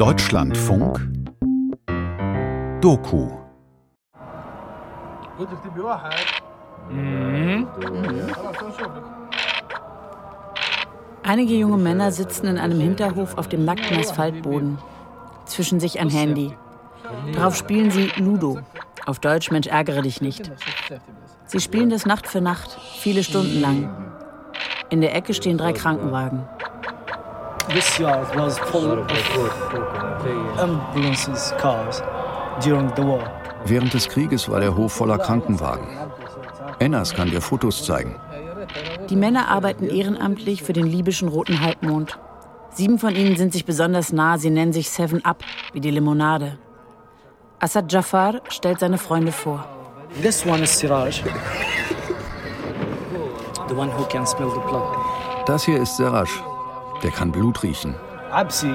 Deutschlandfunk Doku Einige junge Männer sitzen in einem Hinterhof auf dem nackten Asphaltboden. Zwischen sich ein Handy. Darauf spielen sie Ludo. Auf Deutsch Mensch ärgere dich nicht. Sie spielen das Nacht für Nacht, viele Stunden lang. In der Ecke stehen drei Krankenwagen. This yard was full of ambulances, cars during the war. Während des Krieges war der Hof voller Krankenwagen. Enas kann dir Fotos zeigen. Die Männer arbeiten ehrenamtlich für den libyschen Roten Halbmond. Sieben von ihnen sind sich besonders nah, sie nennen sich Seven Up, wie die Limonade. Assad Jafar stellt seine Freunde vor. This one is Siraj. The one who can smell the blood. Das hier ist Seraj. Der kann Blut riechen. Absi,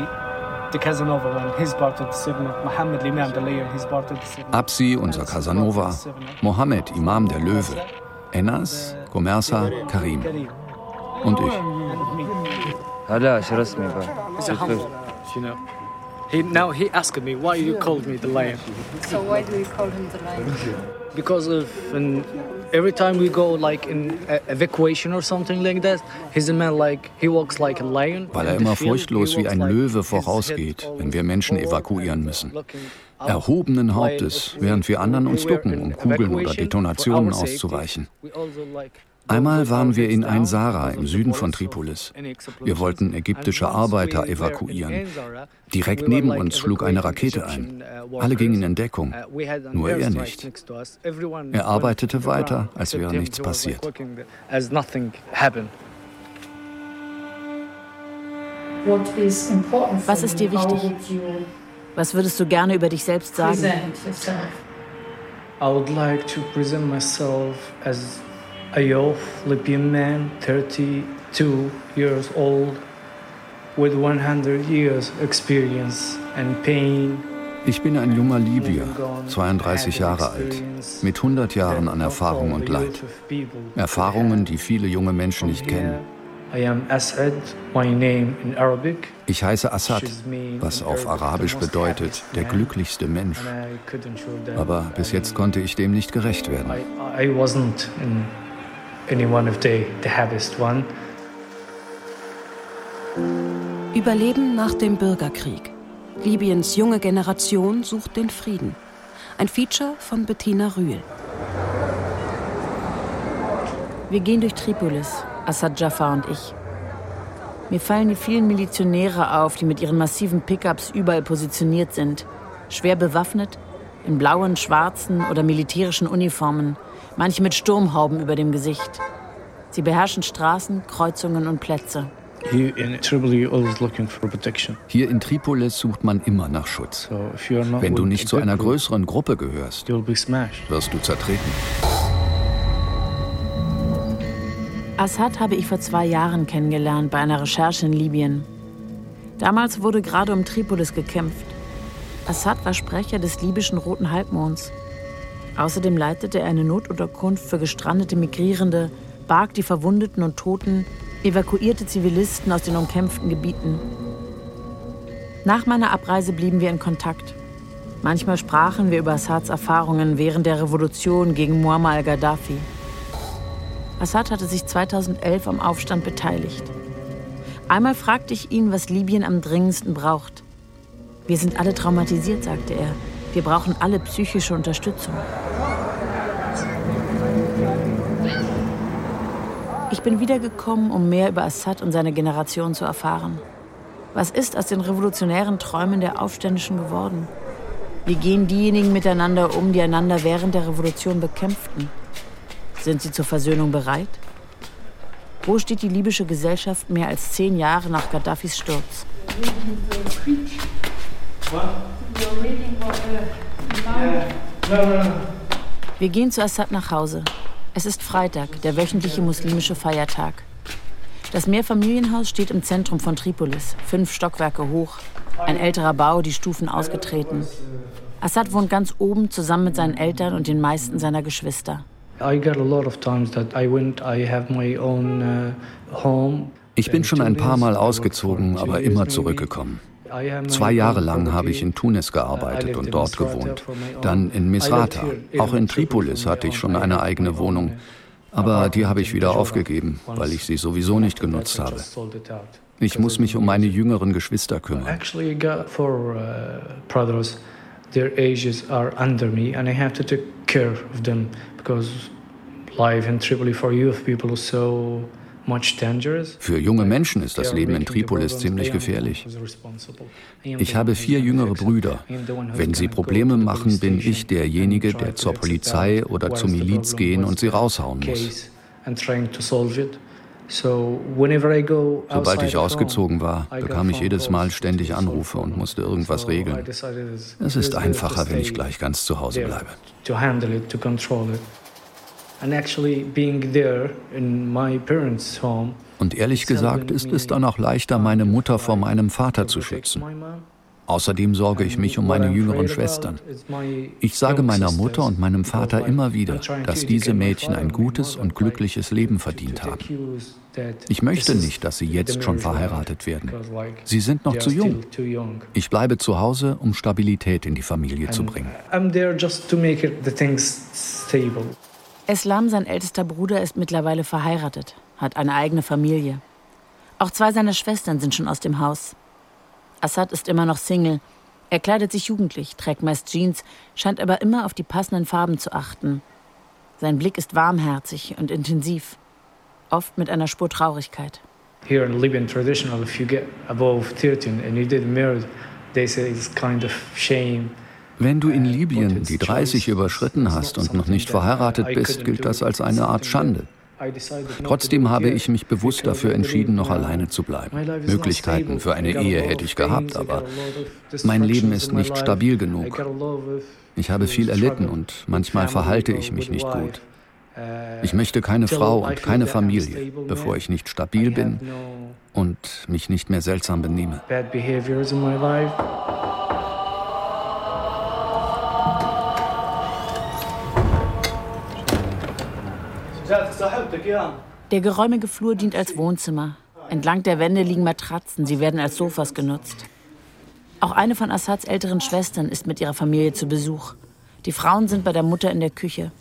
the Casanova one, he's part of the seven. Mohammed Imam, the layer, he's part of the seven. Absi, unser Casanova. Mohammed, Imam der Löwe. Enas, Gomersa, Karim. Und ich. He now he asked me why you called me the lion. So why do you call him the lion? Because of an, every time we go like in e-, evacuation or something like that, he's a man like he walks like a lion. Weil er immer furchtlos wie ein Löwe vorausgeht, wenn wir Menschen evakuieren müssen. Erhobenen Hauptes, während wir anderen uns ducken, um Kugeln oder Detonationen auszuweichen. Einmal waren wir in down Ein Sara because im Süden von Tripolis. Wir wollten ägyptische Arbeiter evakuieren. Direkt neben uns schlug eine Rakete ein. Alle gingen in. Deckung. Nur er nicht. Er arbeitete weiter, als wäre nichts passiert. Was ist dir wichtig? Was würdest du gerne über dich selbst sagen? I would like to present myself as a young Libyan man, 32 years old, with 100 years experience and pain. Ich bin ein junger Libyer, 32 Jahre alt, mit 100 Jahren an Erfahrung und Leid. Erfahrungen, die viele junge Menschen nicht kennen. I am Asad, my name in Arabic. Ich heiße Assad, was auf Arabisch bedeutet, der glücklichste Mensch. Aber bis jetzt konnte ich dem nicht gerecht werden. Any one of the, the happiest one. Überleben nach dem Bürgerkrieg. Libyens junge Generation sucht den Frieden. Ein Feature von Bettina Rühl. Wir gehen durch Tripolis, Assad Jafar und ich. Mir fallen die vielen Milizionäre auf, die mit ihren massiven Pickups überall positioniert sind. Schwer bewaffnet, in blauen, schwarzen oder militärischen Uniformen, manche mit Sturmhauben über dem Gesicht. Sie beherrschen Straßen, Kreuzungen und Plätze. Hier in Tripolis sucht man immer nach Schutz. Wenn du nicht zu einer größeren Gruppe gehörst, wirst du zertreten. Assad habe ich vor zwei Jahren kennengelernt bei einer Recherche in Libyen. Damals wurde gerade um Tripolis gekämpft. Assad war Sprecher des libyschen Roten Halbmonds. Außerdem leitete er eine Notunterkunft für gestrandete Migrierende, barg die Verwundeten und Toten, evakuierte Zivilisten aus den umkämpften Gebieten. Nach meiner Abreise blieben wir in Kontakt. Manchmal sprachen wir über Assads Erfahrungen während der Revolution gegen Muammar al-Gaddafi. Assad hatte sich 2011 am Aufstand beteiligt. Einmal fragte ich ihn, was Libyen am dringendsten braucht. Wir sind alle traumatisiert, sagte er. Wir brauchen alle psychische Unterstützung. Ich bin wiedergekommen, um mehr über Assad und seine Generation zu erfahren. Was ist aus den revolutionären Träumen der Aufständischen geworden? Wie gehen diejenigen miteinander um, die einander während der Revolution bekämpften? Sind sie zur Versöhnung bereit? Wo steht die libysche Gesellschaft mehr als zehn Jahre nach Gaddafis Sturz? Wir gehen zu Assad nach Hause. Es ist Freitag, der wöchentliche muslimische Feiertag. Das Mehrfamilienhaus steht im Zentrum von Tripolis, fünf Stockwerke hoch. Ein älterer Bau, die Stufen ausgetreten. Assad wohnt ganz oben zusammen mit seinen Eltern und den meisten seiner Geschwister. Uh. Ich bin schon ein paar Mal ausgezogen, aber immer zurückgekommen. Zwei Jahre lang habe ich in Tunis gearbeitet und dort gewohnt. Dann in Misrata. Auch in Tripolis hatte ich schon eine eigene Wohnung. Aber die habe ich wieder aufgegeben, weil ich sie sowieso nicht genutzt habe. Ich muss mich um meine jüngeren Geschwister kümmern. Their ages are under me, and I have to take care of them because life in Tripoli for youth people is so für junge Menschen ist das Leben in Tripolis ziemlich gefährlich. Ich habe vier jüngere Brüder. Wenn sie Probleme machen, bin ich derjenige, der zur Polizei oder zur Miliz gehen und sie raushauen muss. Sobald ich ausgezogen war, bekam ich jedes Mal ständig Anrufe und musste irgendwas regeln. Es ist einfacher, wenn ich gleich ganz zu Hause bleibe. Und ehrlich gesagt ist es dann auch leichter, meine Mutter vor meinem Vater zu schützen. Außerdem sorge ich mich um meine jüngeren Schwestern. Ich sage meiner Mutter und meinem Vater immer wieder, dass diese Mädchen ein gutes und glückliches Leben verdient haben. Ich möchte nicht, dass sie jetzt schon verheiratet werden. Sie sind noch zu jung. Ich bleibe zu Hause, um Stabilität in die Familie zu bringen. Eslam, sein ältester Bruder, ist mittlerweile verheiratet, hat eine eigene Familie. Auch zwei seiner Schwestern sind schon aus dem Haus. Assad ist immer noch Single. Er kleidet sich jugendlich, trägt meist Jeans, scheint aber immer auf die passenden Farben zu achten. Sein Blick ist warmherzig und intensiv, oft mit einer Spur Traurigkeit. Here in Libyan traditional, if you get above 13 and you didn't marry, they say it's kind of shame. Wenn du in Libyen die 30 überschritten hast und noch nicht verheiratet bist, gilt das als eine Art Schande. Trotzdem habe ich mich bewusst dafür entschieden, noch alleine zu bleiben. Möglichkeiten für eine Ehe hätte ich gehabt, aber mein Leben ist nicht stabil genug. Ich habe viel erlitten und manchmal verhalte ich mich nicht gut. Ich möchte keine Frau und keine Familie, bevor ich nicht stabil bin und mich nicht mehr seltsam benehme. Der geräumige Flur dient als Wohnzimmer. Entlang der Wände liegen Matratzen, sie werden als Sofas genutzt. Auch eine von Assads älteren Schwestern ist mit ihrer Familie zu Besuch. Die Frauen sind bei der Mutter in der Küche.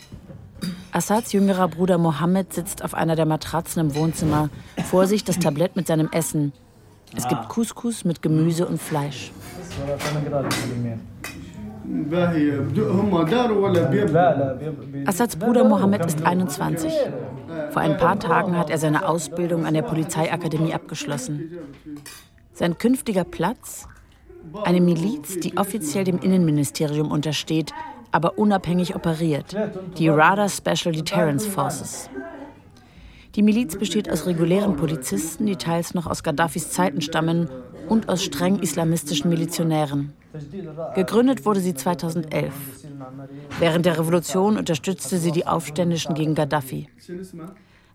Assads jüngerer Bruder Mohammed sitzt auf einer der Matratzen im Wohnzimmer, vor sich das Tablett mit seinem Essen. Es gibt Couscous mit Gemüse und Fleisch. Assads Bruder Mohammed ist 21. Vor ein paar Tagen hat er seine Ausbildung an der Polizeiakademie abgeschlossen. Sein künftiger Platz? Eine Miliz, die offiziell dem Innenministerium untersteht, aber unabhängig operiert, die RADA Special Deterrence Forces. Die Miliz besteht aus regulären Polizisten, die teils noch aus Gaddafis Zeiten stammen, und aus streng islamistischen Milizionären. Gegründet wurde sie 2011. Während der Revolution unterstützte sie die Aufständischen gegen Gaddafi.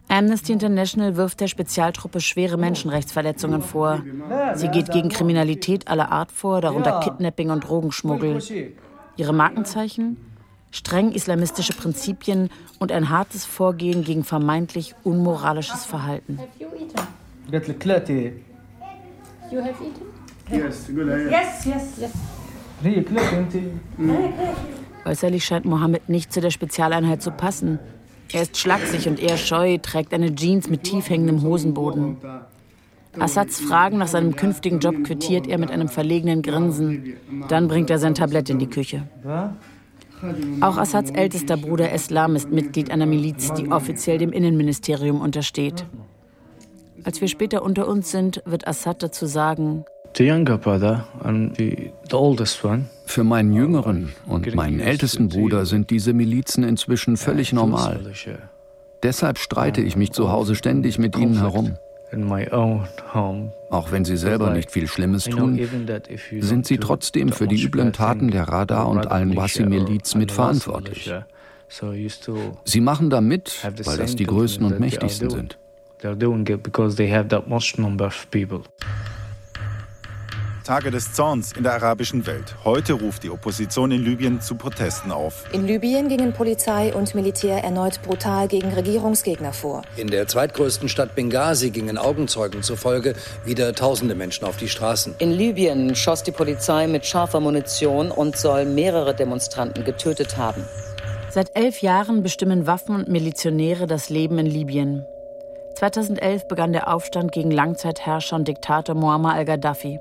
Amnesty International wirft der Spezialtruppe schwere Menschenrechtsverletzungen vor. Sie geht gegen Kriminalität aller Art vor, darunter Kidnapping und Drogenschmuggel. Ihre Markenzeichen? Streng islamistische Prinzipien und ein hartes Vorgehen gegen vermeintlich unmoralisches Verhalten. You have eaten? Yes, good. Yes, yes, yes. Äußerlich scheint Mohammed nicht zu der Spezialeinheit zu passen. Er ist schlaksig und eher scheu, trägt eine Jeans mit tief hängendem Hosenboden. Assads Fragen nach seinem künftigen Job quittiert er mit einem verlegenen Grinsen. Dann bringt er sein Tablett in die Küche. Auch Assads ältester Bruder Eslam ist Mitglied einer Miliz, die offiziell dem Innenministerium untersteht. Als wir später unter uns sind, wird Assad dazu sagen, für meinen jüngeren und meinen ältesten Bruder sind diese Milizen inzwischen völlig normal. Deshalb streite ich mich zu Hause ständig mit ihnen herum. Auch wenn sie selber nicht viel Schlimmes tun, sind sie trotzdem für die üblen Taten der Radar und Al-Wasi-Miliz mitverantwortlich. Sie machen da mit, weil das die Größten und Mächtigsten sind. Tage des Zorns in der arabischen Welt. Heute ruft die Opposition in Libyen zu Protesten auf. In Libyen gingen Polizei und Militär erneut brutal gegen Regierungsgegner vor. In der zweitgrößten Stadt Benghazi gingen Augenzeugen zufolge wieder tausende Menschen auf die Straßen. In Libyen schoss die Polizei mit scharfer Munition und soll mehrere Demonstranten getötet haben. Seit elf Jahren bestimmen Waffen und Milizionäre das Leben in Libyen. 2011 begann der Aufstand gegen Langzeitherrscher und Diktator Muammar al-Gaddafi.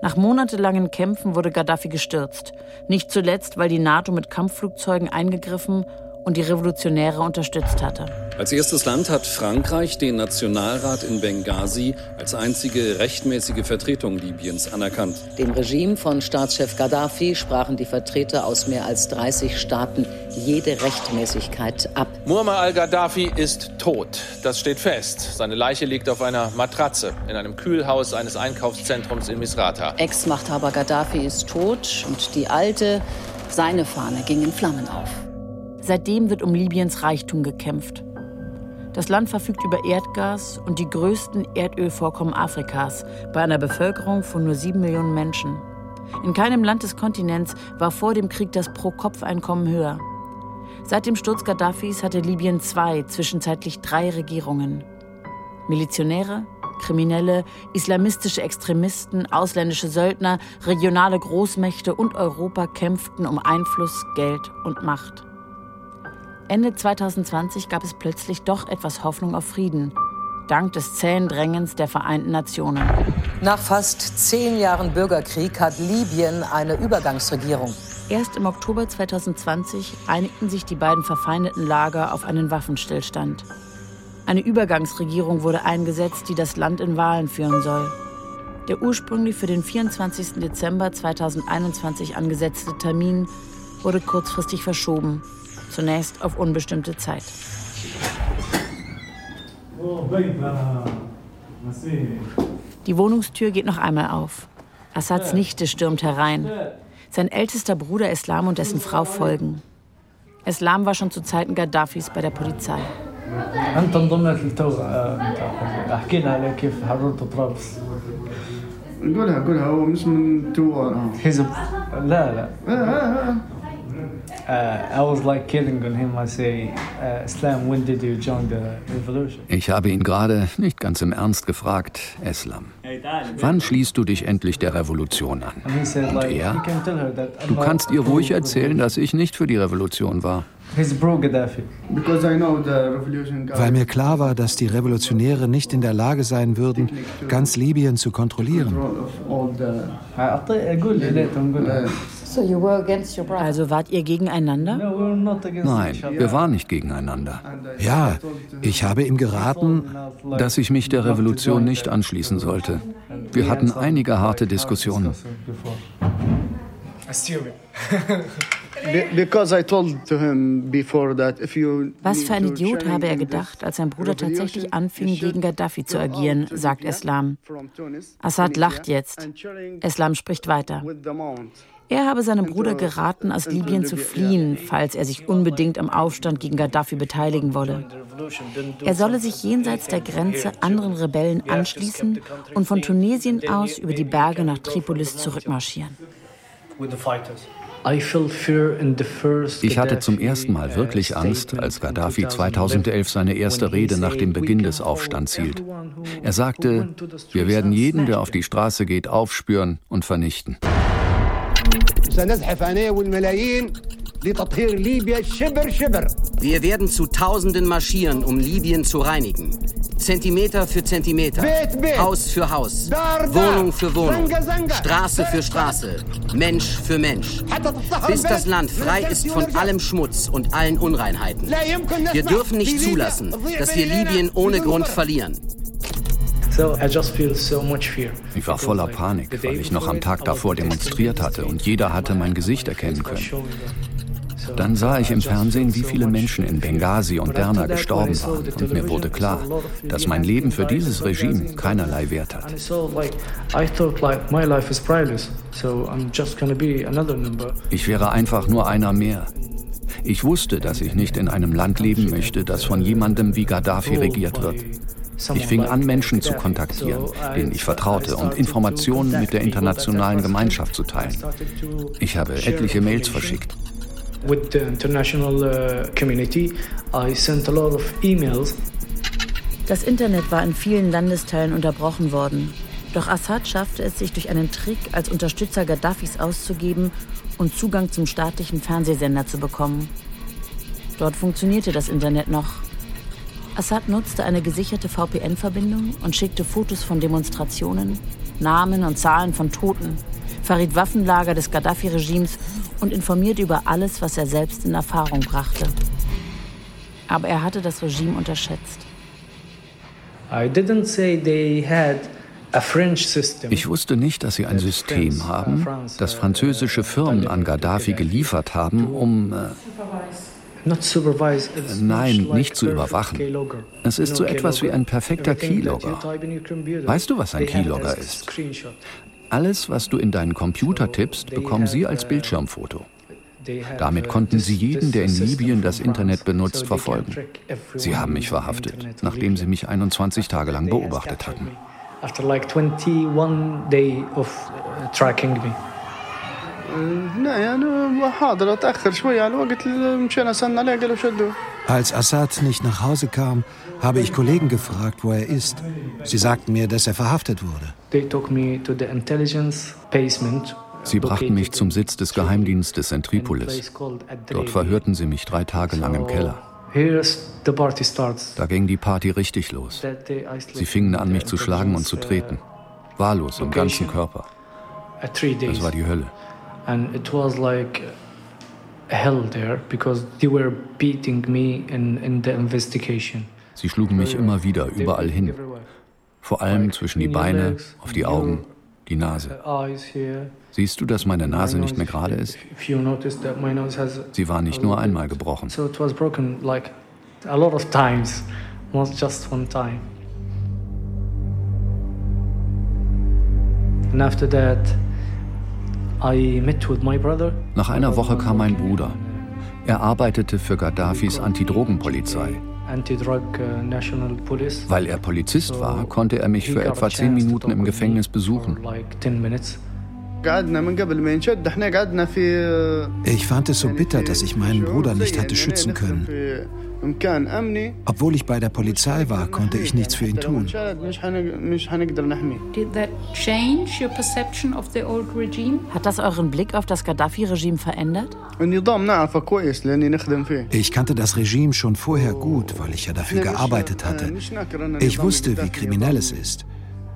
Nach monatelangen Kämpfen wurde Gaddafi gestürzt, nicht zuletzt, weil die NATO mit Kampfflugzeugen eingegriffen und die Revolutionäre unterstützt hatte. Als erstes Land hat Frankreich den Nationalrat in Benghazi als einzige rechtmäßige Vertretung Libyens anerkannt. Dem Regime von Staatschef Gaddafi sprachen die Vertreter aus mehr als 30 Staaten jede Rechtmäßigkeit ab. Muammar al-Gaddafi ist tot. Das steht fest. Seine Leiche liegt auf einer Matratze in einem Kühlhaus eines Einkaufszentrums in Misrata. Ex-Machthaber Gaddafi ist tot und die alte, seine Fahne ging in Flammen auf. Seitdem wird um Libyens Reichtum gekämpft. Das Land verfügt über Erdgas und die größten Erdölvorkommen Afrikas bei einer Bevölkerung von nur sieben Millionen Menschen. In keinem Land des Kontinents war vor dem Krieg das Pro-Kopf-Einkommen höher. Seit dem Sturz Gaddafis hatte Libyen zwei, zwischenzeitlich drei Regierungen. Milizionäre, Kriminelle, islamistische Extremisten, ausländische Söldner, regionale Großmächte und Europa kämpften um Einfluss, Geld und Macht. Ende 2020 gab es plötzlich doch etwas Hoffnung auf Frieden, dank des zähen Drängens der Vereinten Nationen. Nach fast zehn Jahren Bürgerkrieg hat Libyen eine Übergangsregierung. Erst im Oktober 2020 einigten sich die beiden verfeindeten Lager auf einen Waffenstillstand. Eine Übergangsregierung wurde eingesetzt, die das Land in Wahlen führen soll. Der ursprünglich für den 24. Dezember 2021 angesetzte Termin wurde kurzfristig verschoben, zunächst auf unbestimmte Zeit. Die Wohnungstür geht noch einmal auf. Assads Nichte stürmt herein. Sein ältester Bruder Islam und dessen Frau folgen. Islam war schon zu Zeiten Gaddafis bei der Polizei. نقولها قولها هو مش من تو حزب لا لا ich habe ihn gerade nicht ganz im Ernst gefragt, Eslam. Wann schließt du dich endlich der Revolution an? Und er? Du kannst ihr ruhig erzählen, dass ich nicht für die Revolution war. Weil mir klar war, dass die Revolutionäre nicht in der Lage sein würden, ganz Libyen zu kontrollieren. Also wart ihr gegeneinander? Nein, wir waren nicht gegeneinander. Ja, ich habe ihm geraten, dass ich mich der Revolution nicht anschließen sollte. Wir hatten einige harte Diskussionen. Was für ein Idiot habe er gedacht, als sein Bruder tatsächlich anfing, gegen Gaddafi zu agieren, sagt Eslam. Assad lacht jetzt. Eslam spricht weiter. Er habe seinem Bruder geraten, aus Libyen zu fliehen, falls er sich unbedingt am Aufstand gegen Gaddafi beteiligen wolle. Er solle sich jenseits der Grenze anderen Rebellen anschließen und von Tunesien aus über die Berge nach Tripolis zurückmarschieren. Ich hatte zum ersten Mal wirklich Angst, als Gaddafi 2011 seine erste Rede nach dem Beginn des Aufstands hielt. Er sagte, wir werden jeden, der auf die Straße geht, aufspüren und vernichten. Wir werden zu Tausenden marschieren, um Libyen zu reinigen. Zentimeter für Zentimeter, Haus für Haus, Wohnung für Wohnung, Straße für Straße, Mensch für Mensch, bis das Land frei ist von allem Schmutz und allen Unreinheiten. Wir dürfen nicht zulassen, dass wir Libyen ohne Grund verlieren. Ich war voller Panik, weil ich noch am Tag davor demonstriert hatte und jeder hatte mein Gesicht erkennen können. Dann sah ich im Fernsehen, wie viele Menschen in Benghazi und Derna gestorben waren und mir wurde klar, dass mein Leben für dieses Regime keinerlei Wert hat. Ich wäre einfach nur einer mehr. Ich wusste, dass ich nicht in einem Land leben möchte, das von jemandem wie Gaddafi regiert wird. Ich fing an, Menschen zu kontaktieren, denen ich vertraute, und Informationen mit der internationalen Gemeinschaft zu teilen. Ich habe etliche Mails verschickt. With the international uh, community, I sent a lot of emails. Das Internet war in vielen Landesteilen unterbrochen worden. Doch Assad schaffte es, sich durch einen Trick als Unterstützer Gaddafis auszugeben und Zugang zum staatlichen Fernsehsender zu bekommen. Dort funktionierte das Internet noch. Assad nutzte eine gesicherte VPN-Verbindung und schickte Fotos von Demonstrationen, Namen und Zahlen von Toten, verriet Waffenlager des Gaddafi-Regimes und informierte über alles, was er selbst in Erfahrung brachte. Aber er hatte das Regime unterschätzt. Ich wusste nicht, dass sie ein System haben, das französische Firmen an Gaddafi geliefert haben, um... Äh, Nein, nicht zu überwachen. Es ist so etwas wie ein perfekter Keylogger. Weißt du, was ein Keylogger ist? Alles, was du in deinen Computer tippst, bekommen sie als Bildschirmfoto. Damit konnten sie jeden, der in Libyen das Internet benutzt, verfolgen. Sie haben mich verhaftet, nachdem sie mich 21 Tage lang beobachtet hatten. After like 21 days of tracking me. Als Assad nicht nach Hause kam, habe ich Kollegen gefragt, wo er ist. Sie sagten mir, dass er verhaftet wurde. Sie brachten mich zum Sitz des Geheimdienstes in Tripolis. Dort verhörten sie mich drei Tage lang im Keller. Da ging die Party richtig los. Sie fingen an, mich zu schlagen und zu treten. Wahllos im ganzen Körper. Das war die Hölle and it was like hell there because they were beating me in, in the investigation. Sie schlugen mich immer wieder überall hin. Vor allem zwischen die Beine, auf die Augen, die Nase. Siehst du, dass meine Nase nicht mehr gerade ist? Sie war nicht nur einmal gebrochen. A lot of times, not just one time. And after that, nach einer Woche kam mein Bruder. Er arbeitete für Gaddafis Antidrogenpolizei. Uh, Weil er Polizist war, konnte er mich für etwa zehn Minuten im Gefängnis besuchen. Ich fand es so bitter, dass ich meinen Bruder nicht hatte schützen können. Obwohl ich bei der Polizei war, konnte ich nichts für ihn tun. Hat das euren Blick auf das Gaddafi-Regime verändert? Ich kannte das Regime schon vorher gut, weil ich ja dafür gearbeitet hatte. Ich wusste, wie kriminell es ist.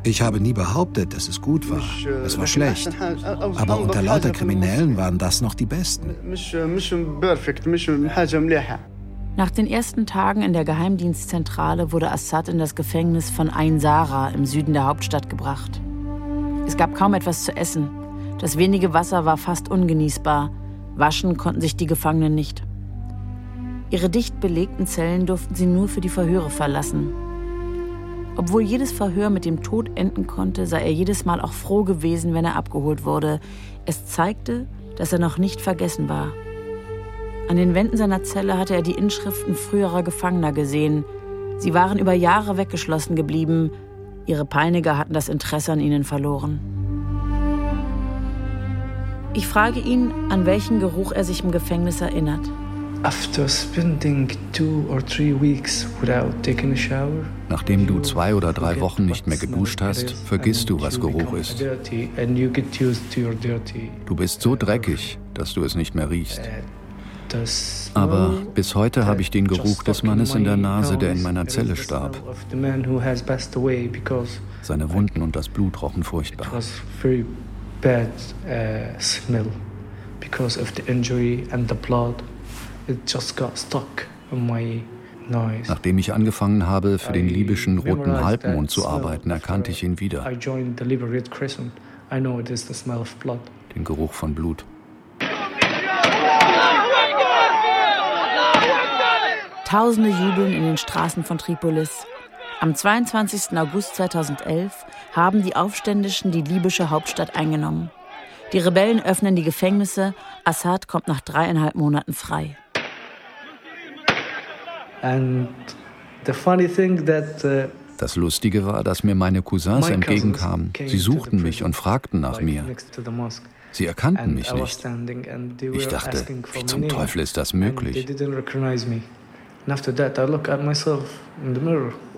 Ich habe nie behauptet, dass es gut war. Es war schlecht. Aber unter lauter Kriminellen waren das noch die Besten. Nach den ersten Tagen in der Geheimdienstzentrale wurde Assad in das Gefängnis von Ain Sara im Süden der Hauptstadt gebracht. Es gab kaum etwas zu essen. Das wenige Wasser war fast ungenießbar. Waschen konnten sich die Gefangenen nicht. Ihre dicht belegten Zellen durften sie nur für die Verhöre verlassen. Obwohl jedes Verhör mit dem Tod enden konnte, sei er jedes Mal auch froh gewesen, wenn er abgeholt wurde. Es zeigte, dass er noch nicht vergessen war. An den Wänden seiner Zelle hatte er die Inschriften früherer Gefangener gesehen. Sie waren über Jahre weggeschlossen geblieben. Ihre Peiniger hatten das Interesse an ihnen verloren. Ich frage ihn, an welchen Geruch er sich im Gefängnis erinnert. Nachdem du zwei oder drei Wochen nicht mehr geduscht hast, vergisst du, was Geruch ist. Du bist so dreckig, dass du es nicht mehr riechst. Aber bis heute habe ich den Geruch des Mannes in der Nase, der in meiner Zelle starb. Seine Wunden und das Blut rochen furchtbar. Nachdem ich angefangen habe, für den libyschen Roten Halbmond zu arbeiten, erkannte ich ihn wieder. Den Geruch von Blut. Tausende jubeln in den Straßen von Tripolis. Am 22. August 2011 haben die Aufständischen die libysche Hauptstadt eingenommen. Die Rebellen öffnen die Gefängnisse. Assad kommt nach dreieinhalb Monaten frei. And the funny thing that uh Das Lustige war, dass mir meine Cousins entgegenkamen. Sie suchten mich und fragten nach mir. Sie erkannten mich nicht. Ich dachte, wie zum Teufel ist das möglich?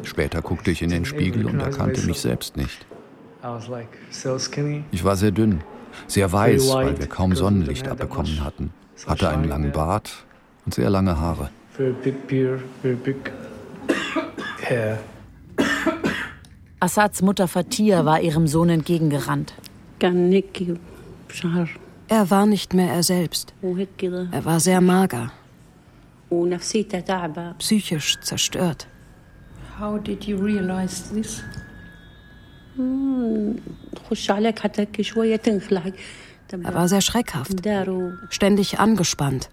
Später guckte ich in den Spiegel und erkannte mich selbst nicht. Ich war sehr dünn, sehr weiß, weil wir kaum Sonnenlicht abbekommen hatten, hatte einen langen Bart und sehr lange Haare. Assads Mutter Fatia war ihrem Sohn entgegengerannt. Er war nicht mehr er selbst. Er war sehr mager, psychisch zerstört. How did you realize this? Er war sehr schreckhaft, ständig angespannt.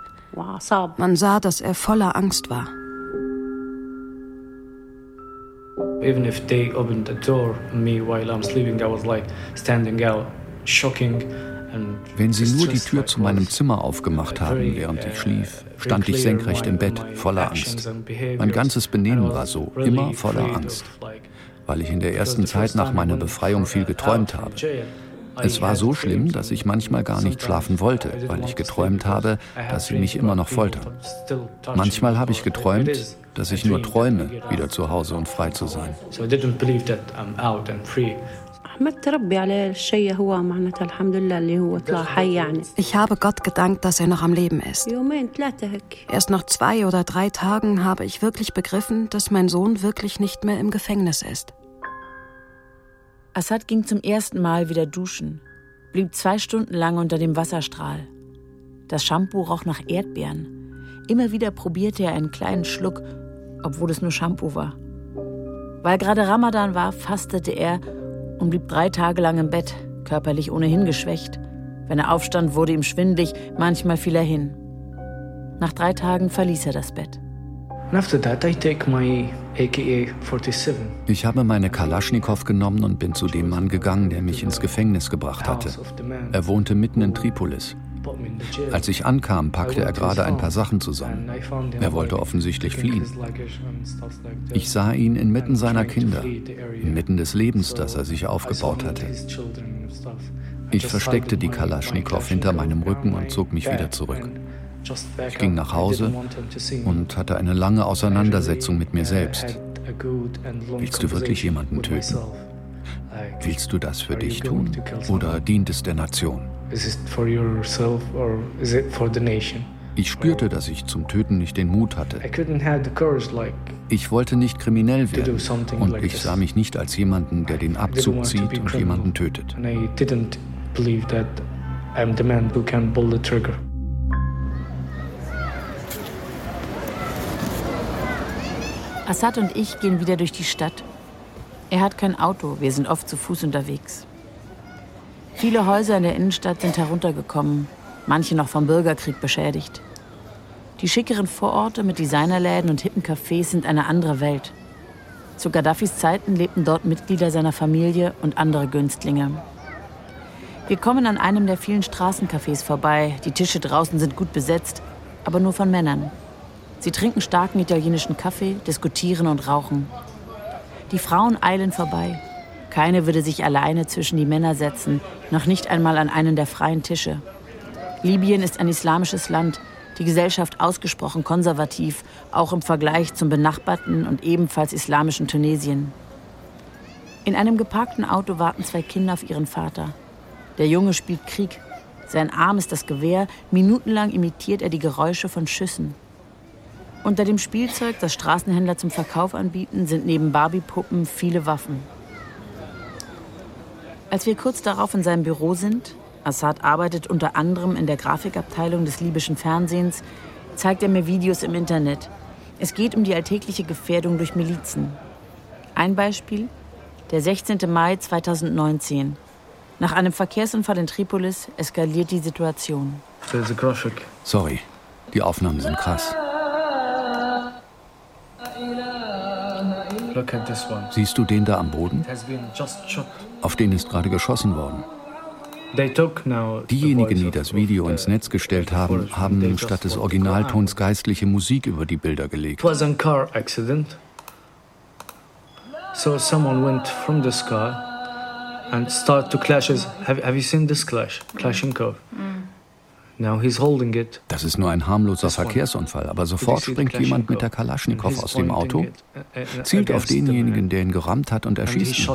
Man sah, dass er voller Angst war. Even if they opened the door on me while I'm sleeping, I was like standing out, shocking. Wenn sie nur die Tür zu meinem Zimmer aufgemacht haben, während ich schlief, stand ich senkrecht im Bett, voller Angst. Mein ganzes Benehmen war so, immer voller Angst, weil ich in der ersten Zeit nach meiner Befreiung viel geträumt habe. Es war so schlimm, dass ich manchmal gar nicht schlafen wollte, weil ich geträumt habe, dass sie mich immer noch foltern. Manchmal habe ich geträumt, dass ich nur träume, wieder zu Hause und frei zu sein. Ich habe Gott gedankt, dass er noch am Leben ist. Erst nach zwei oder drei Tagen habe ich wirklich begriffen, dass mein Sohn wirklich nicht mehr im Gefängnis ist. Assad ging zum ersten Mal wieder duschen, blieb zwei Stunden lang unter dem Wasserstrahl. Das Shampoo roch nach Erdbeeren. Immer wieder probierte er einen kleinen Schluck, obwohl es nur Shampoo war. Weil gerade Ramadan war, fastete er und blieb drei Tage lang im Bett, körperlich ohnehin geschwächt. Wenn er aufstand, wurde ihm schwindlig, manchmal fiel er hin. Nach drei Tagen verließ er das Bett. Ich habe meine Kalaschnikow genommen und bin zu dem Mann gegangen, der mich ins Gefängnis gebracht hatte. Er wohnte mitten in Tripolis. Als ich ankam, packte er gerade ein paar Sachen zusammen. Er wollte offensichtlich fliehen. Ich sah ihn inmitten seiner Kinder, inmitten des Lebens, das er sich aufgebaut hatte. Ich versteckte die Kalaschnikow hinter meinem Rücken und zog mich wieder zurück. Ich ging nach Hause und hatte eine lange Auseinandersetzung mit mir selbst. Willst du wirklich jemanden töten? Willst du das für dich tun oder dient es der Nation? Ich spürte, dass ich zum Töten nicht den Mut hatte. Ich wollte nicht kriminell werden und ich sah mich nicht als jemanden, der den Abzug zieht und jemanden tötet. Assad und ich gehen wieder durch die Stadt. Er hat kein Auto, wir sind oft zu Fuß unterwegs. Viele Häuser in der Innenstadt sind heruntergekommen, manche noch vom Bürgerkrieg beschädigt. Die schickeren Vororte mit Designerläden und hippen Cafés sind eine andere Welt. Zu Gaddafis Zeiten lebten dort Mitglieder seiner Familie und andere Günstlinge. Wir kommen an einem der vielen Straßencafés vorbei. Die Tische draußen sind gut besetzt, aber nur von Männern. Sie trinken starken italienischen Kaffee, diskutieren und rauchen. Die Frauen eilen vorbei. Keine würde sich alleine zwischen die Männer setzen, noch nicht einmal an einen der freien Tische. Libyen ist ein islamisches Land, die Gesellschaft ausgesprochen konservativ, auch im Vergleich zum benachbarten und ebenfalls islamischen Tunesien. In einem geparkten Auto warten zwei Kinder auf ihren Vater. Der Junge spielt Krieg. Sein Arm ist das Gewehr, minutenlang imitiert er die Geräusche von Schüssen. Unter dem Spielzeug, das Straßenhändler zum Verkauf anbieten, sind neben Barbie-Puppen viele Waffen. Als wir kurz darauf in seinem Büro sind, Assad arbeitet unter anderem in der Grafikabteilung des libyschen Fernsehens, zeigt er mir Videos im Internet. Es geht um die alltägliche Gefährdung durch Milizen. Ein Beispiel, der 16. Mai 2019. Nach einem Verkehrsunfall in Tripolis eskaliert die Situation. Sorry, die Aufnahmen sind krass. Siehst du den da am Boden? Auf den ist gerade geschossen worden. Diejenigen, die das Video ins Netz gestellt haben, haben statt des Originaltons geistliche Musik über die Bilder gelegt. So someone went from the sky and started to clash. Have, have you seen this clash? Klashenkov. Mm. Now he's holding it. Das ist nur ein harmloser Verkehrsunfall, aber sofort springt jemand mit der Kalaschnikow aus dem Auto, uh, uh, zielt auf denjenigen, der ihn gerammt hat und erschießt ihn.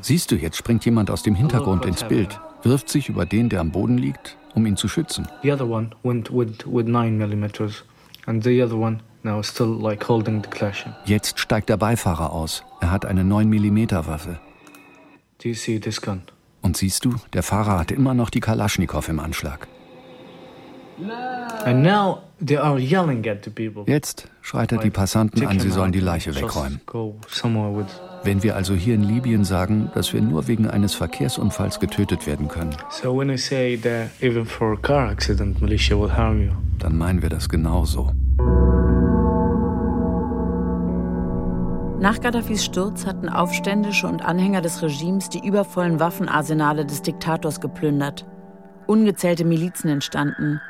Siehst du, jetzt springt jemand aus dem Hintergrund ins Bild, wirft sich über den, der am Boden liegt, um ihn zu schützen. The other one went with with 9 millimeters and the other one now still like holding the clash. Jetzt steigt der Beifahrer aus. Er hat eine 9 mm Waffe. Do you see this gun? Und siehst du, der Fahrer hat immer noch die Kalaschnikow im Anschlag. Jetzt schreit er die Passanten an, sie sollen die Leiche wegräumen. Wenn wir also hier in Libyen sagen, dass wir nur wegen eines Verkehrsunfalls getötet werden können, dann meinen wir das genauso. Nach Gaddafis Sturz hatten Aufständische und Anhänger des Regimes die übervollen Waffenarsenale des Diktators geplündert. Ungezählte Milizen entstanden.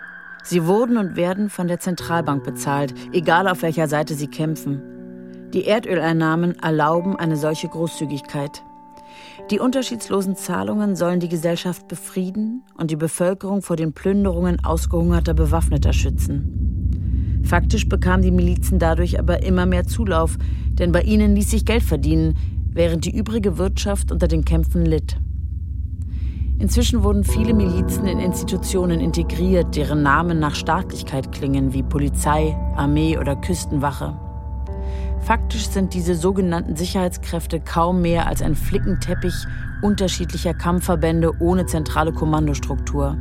Sie wurden und werden von der Zentralbank bezahlt, egal auf welcher Seite sie kämpfen. Die Erdöleinnahmen erlauben eine solche Großzügigkeit. Die unterschiedslosen Zahlungen sollen die Gesellschaft befrieden und die Bevölkerung vor den Plünderungen ausgehungerter Bewaffneter schützen. Faktisch bekamen die Milizen dadurch aber immer mehr Zulauf, denn bei ihnen ließ sich Geld verdienen, während die übrige Wirtschaft unter den Kämpfen litt. Inzwischen wurden viele Milizen in Institutionen integriert, deren Namen nach Staatlichkeit klingen, wie Polizei, Armee oder Küstenwache. Faktisch sind diese sogenannten Sicherheitskräfte kaum mehr als ein Flickenteppich unterschiedlicher Kampfverbände ohne zentrale Kommandostruktur.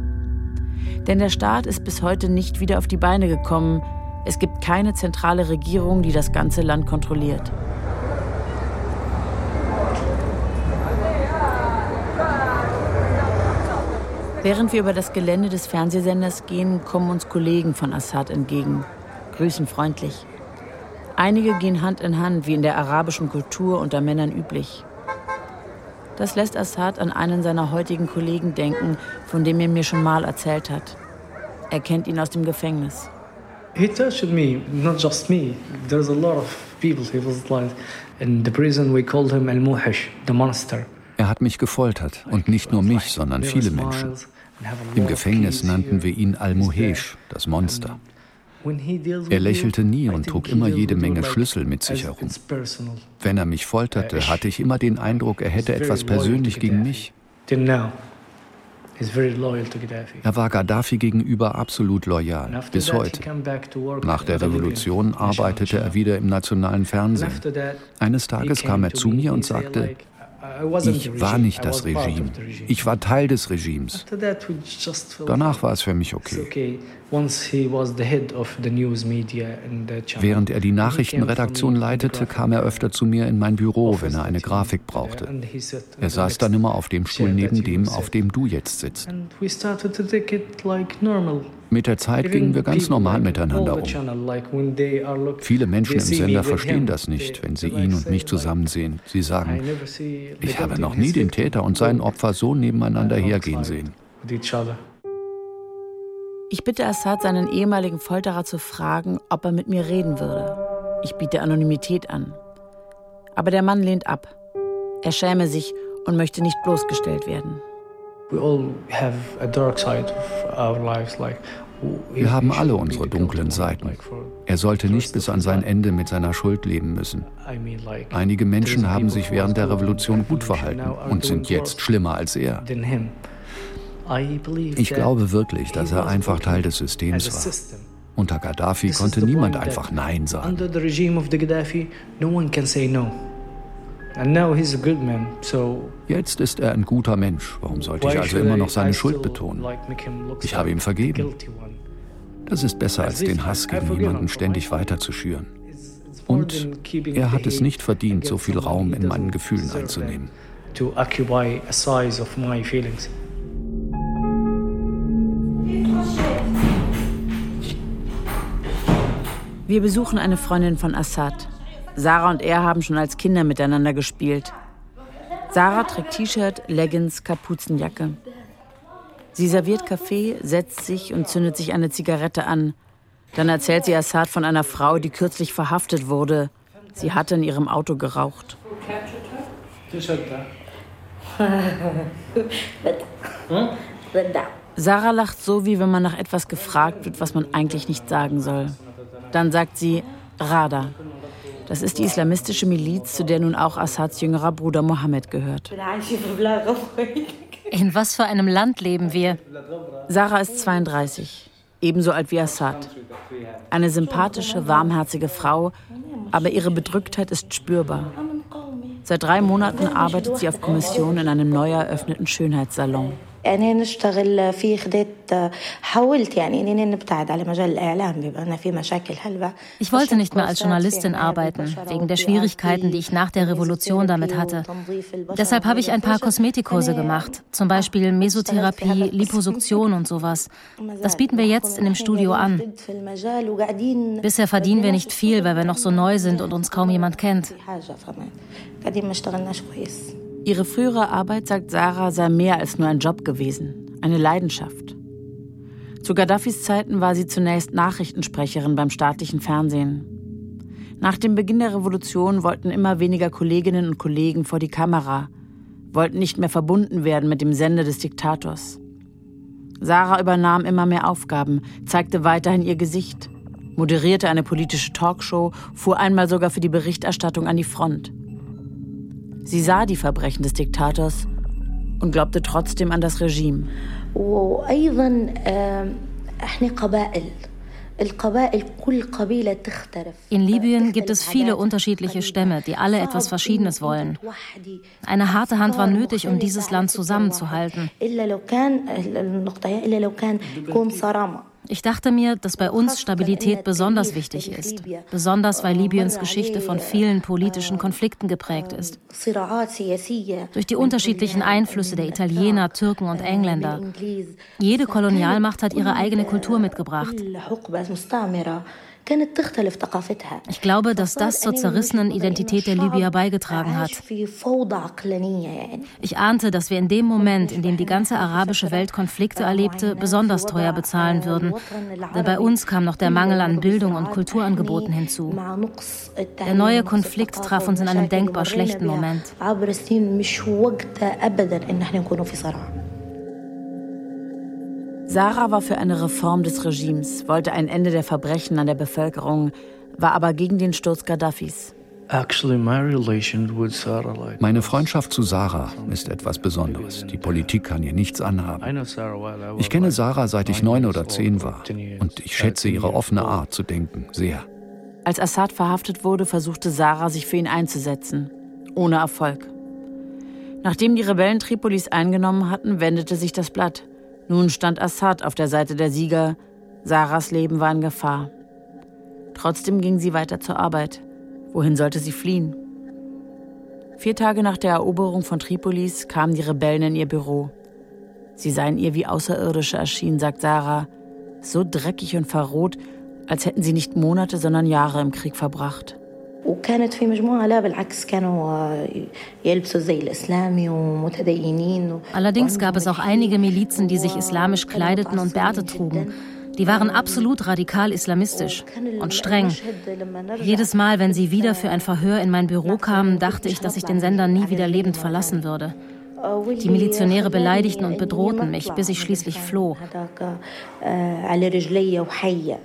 Denn der Staat ist bis heute nicht wieder auf die Beine gekommen, es gibt keine zentrale Regierung, die das ganze Land kontrolliert. Während wir über das Gelände des Fernsehsenders gehen, kommen uns Kollegen von Assad entgegen, grüßen freundlich. Einige gehen Hand in Hand, wie in der arabischen Kultur unter Männern üblich. Das lässt Assad an einen seiner heutigen Kollegen denken, von dem er mir schon mal erzählt hat. Er kennt ihn aus dem Gefängnis. He touched me, not just me. There's a lot of people he was like. In the prison we called him Al-Muhash, the monster. Er hat mich gefoltert und nicht nur mich, sondern viele Menschen. Im Gefängnis nannten wir ihn Al-Muhesh, das Monster. Er lächelte nie und trug immer jede Menge Schlüssel mit sich herum. Wenn er mich folterte, hatte ich immer den Eindruck, er hätte etwas persönlich gegen mich. Er war Gaddafi gegenüber absolut loyal, bis heute. Nach der Revolution arbeitete er wieder im nationalen Fernsehen. Eines Tages kam er zu mir und sagte, ich war nicht das Regime. Ich war Teil des Regimes. Danach war es für mich okay. Während er die Nachrichtenredaktion leitete, kam er öfter zu mir in mein Büro, wenn er eine Grafik brauchte. Er saß dann immer auf dem Stuhl neben dem, auf dem du jetzt sitzt. Mit der Zeit gingen wir ganz normal miteinander um. Viele Menschen im Sender verstehen das nicht, wenn sie ihn und mich zusammen sehen. Sie sagen, ich habe noch nie den Täter und sein Opfer so nebeneinander hergehen sehen. Ich bitte Assad, seinen ehemaligen Folterer zu fragen, ob er mit mir reden würde. Ich biete Anonymität an. Aber der Mann lehnt ab. Er schäme sich und möchte nicht bloßgestellt werden. Wir haben alle unsere dunklen Seiten. Er sollte nicht bis an sein Ende mit seiner Schuld leben müssen. Einige Menschen haben sich während der Revolution gut verhalten und sind jetzt schlimmer als er. Ich glaube wirklich, dass er einfach Teil des Systems war. Unter Gaddafi konnte niemand einfach Nein sagen. Jetzt ist er ein guter Mensch. Warum sollte ich also immer noch seine Schuld betonen? Ich habe ihm vergeben. Das ist besser, als den Hass gegen jemanden ständig weiterzuschüren. Und er hat es nicht verdient, so viel Raum in meinen Gefühlen einzunehmen. Wir besuchen eine Freundin von Assad. Sarah und er haben schon als Kinder miteinander gespielt. Sarah trägt T-Shirt, Leggings, Kapuzenjacke. Sie serviert Kaffee, setzt sich und zündet sich eine Zigarette an. Dann erzählt sie Assad von einer Frau, die kürzlich verhaftet wurde. Sie hatte in ihrem Auto geraucht. Sarah lacht so, wie wenn man nach etwas gefragt wird, was man eigentlich nicht sagen soll. Dann sagt sie Rada. Das ist die islamistische Miliz, zu der nun auch Assads jüngerer Bruder Mohammed gehört. In was für einem Land leben wir? Sarah ist 32, ebenso alt wie Assad. Eine sympathische, warmherzige Frau, aber ihre Bedrücktheit ist spürbar. Seit drei Monaten arbeitet sie auf Kommission in einem neu eröffneten Schönheitssalon. أنا نشتغل في خديت حاولت يعني إني نبتعد على مجال الإعلام بما أن في مشاكل هلبة Ich wollte nicht mehr als Journalistin arbeiten, wegen der Schwierigkeiten, die ich nach der Revolution damit hatte. Deshalb habe ich ein paar Kosmetikkurse gemacht, zum Beispiel Mesotherapie, Liposuktion und sowas. Das bieten wir jetzt in dem Studio an. Bisher verdienen wir nicht viel, weil wir noch so neu sind und uns kaum jemand kennt. Ihre frühere Arbeit, sagt Sarah, sei mehr als nur ein Job gewesen, eine Leidenschaft. Zu Gaddafis Zeiten war sie zunächst Nachrichtensprecherin beim staatlichen Fernsehen. Nach dem Beginn der Revolution wollten immer weniger Kolleginnen und Kollegen vor die Kamera, wollten nicht mehr verbunden werden mit dem Sende des Diktators. Sarah übernahm immer mehr Aufgaben, zeigte weiterhin ihr Gesicht, moderierte eine politische Talkshow, fuhr einmal sogar für die Berichterstattung an die Front. Sie sah die Verbrechen des Diktators und glaubte trotzdem an das Regime. In Libyen gibt es viele unterschiedliche Stämme, die alle etwas Verschiedenes wollen. Eine harte Hand war nötig, um dieses Land zusammenzuhalten. Ich dachte mir, dass bei uns Stabilität besonders wichtig ist, besonders weil Libyens Geschichte von vielen politischen Konflikten geprägt ist. Durch die unterschiedlichen Einflüsse der Italiener, Türken und Engländer. Jede Kolonialmacht hat ihre eigene Kultur mitgebracht. Ich glaube, dass das zur zerrissenen Identität der Libyer beigetragen hat. Ich ahnte, dass wir in dem Moment, in dem die ganze arabische Welt Konflikte erlebte, besonders teuer bezahlen würden. Denn bei uns kam noch der Mangel an Bildung und Kulturangeboten hinzu. Der neue Konflikt traf uns in einem denkbar schlechten Moment. Sarah war für eine Reform des Regimes, wollte ein Ende der Verbrechen an der Bevölkerung, war aber gegen den Sturz Gaddafis. Meine Freundschaft zu Sarah ist etwas Besonderes. Die Politik kann ihr nichts anhaben. Ich kenne Sarah seit ich neun oder zehn war und ich schätze ihre offene Art zu denken sehr. Als Assad verhaftet wurde, versuchte Sarah, sich für ihn einzusetzen. Ohne Erfolg. Nachdem die Rebellen Tripolis eingenommen hatten, wendete sich das Blatt. Nun stand Assad auf der Seite der Sieger, Sarahs Leben war in Gefahr. Trotzdem ging sie weiter zur Arbeit. Wohin sollte sie fliehen? Vier Tage nach der Eroberung von Tripolis kamen die Rebellen in ihr Büro. Sie seien ihr wie Außerirdische erschienen, sagt Sarah, so dreckig und verroht, als hätten sie nicht Monate, sondern Jahre im Krieg verbracht. وكانت في مجموعة لا بالعكس كانوا يلبسوا الزي الإسلامي ومتدينين Allerdings gab es auch einige Milizen, die sich islamisch kleideten und Bärte trugen. Die waren absolut radikal islamistisch und streng. Jedes Mal, wenn sie wieder für ein Verhör in mein Büro kamen, dachte ich, dass ich den Sender nie wieder lebend verlassen würde. Die Milizionäre beleidigten und bedrohten mich, bis ich schließlich floh.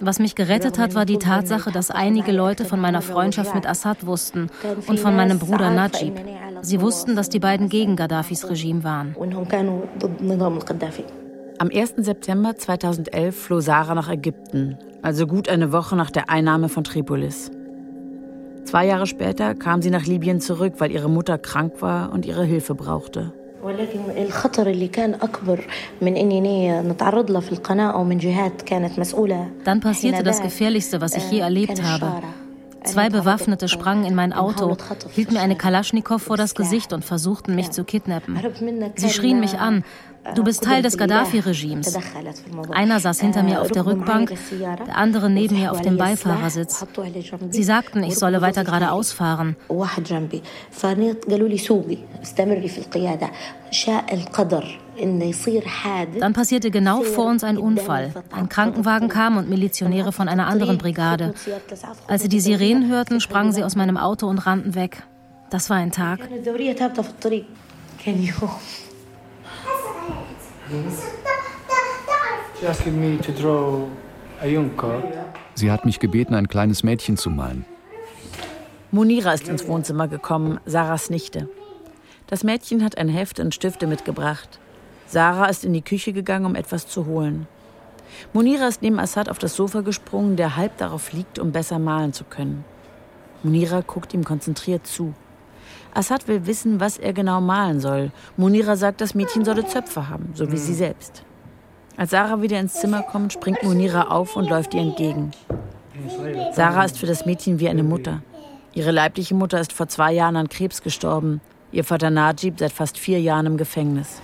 Was mich gerettet hat, war die Tatsache, dass einige Leute von meiner Freundschaft mit Assad wussten und von meinem Bruder Najib. Sie wussten, dass die beiden gegen Gaddafis Regime waren. Am 1. September 2011 floh Sarah nach Ägypten, also gut eine Woche nach der Einnahme von Tripolis. Zwei Jahre später kam sie nach Libyen zurück, weil ihre Mutter krank war und ihre Hilfe brauchte. ولكن الخطر اللي كان أكبر من إني نتعرض له في القناة أو من جهات كانت مسؤولة Dann passierte das Gefährlichste, was ich je erlebt habe. Zwei Bewaffnete sprangen in mein Auto, hielten mir eine Kalaschnikow vor das Gesicht und versuchten, mich zu kidnappen. Sie schrien mich an. Du bist Teil des Gaddafi-Regimes. Einer saß hinter mir auf der Rückbank, der andere neben mir auf dem Beifahrersitz. Sie sagten, ich solle weiter geradeaus fahren. Dann passierte genau vor uns ein Unfall. Ein Krankenwagen kam und Milizionäre von einer anderen Brigade. Als sie die Sirenen hörten, sprangen sie aus meinem Auto und rannten weg. Das war ein Tag. Sie hat mich gebeten, ein kleines Mädchen zu malen. Munira ist ins Wohnzimmer gekommen, Sarahs Nichte. Das Mädchen hat ein Heft und Stifte mitgebracht. Sarah ist in die Küche gegangen, um etwas zu holen. Munira ist neben Assad auf das Sofa gesprungen, der halb darauf liegt, um besser malen zu können. Munira guckt ihm konzentriert zu. Assad will wissen, was er genau malen soll. Munira sagt, das Mädchen solle Zöpfe haben, so wie sie selbst. Als Sarah wieder ins Zimmer kommt, springt Munira auf und läuft ihr entgegen. Sarah ist für das Mädchen wie eine Mutter. Ihre leibliche Mutter ist vor zwei Jahren an Krebs gestorben. Ihr Vater Najib seit fast vier Jahren im Gefängnis.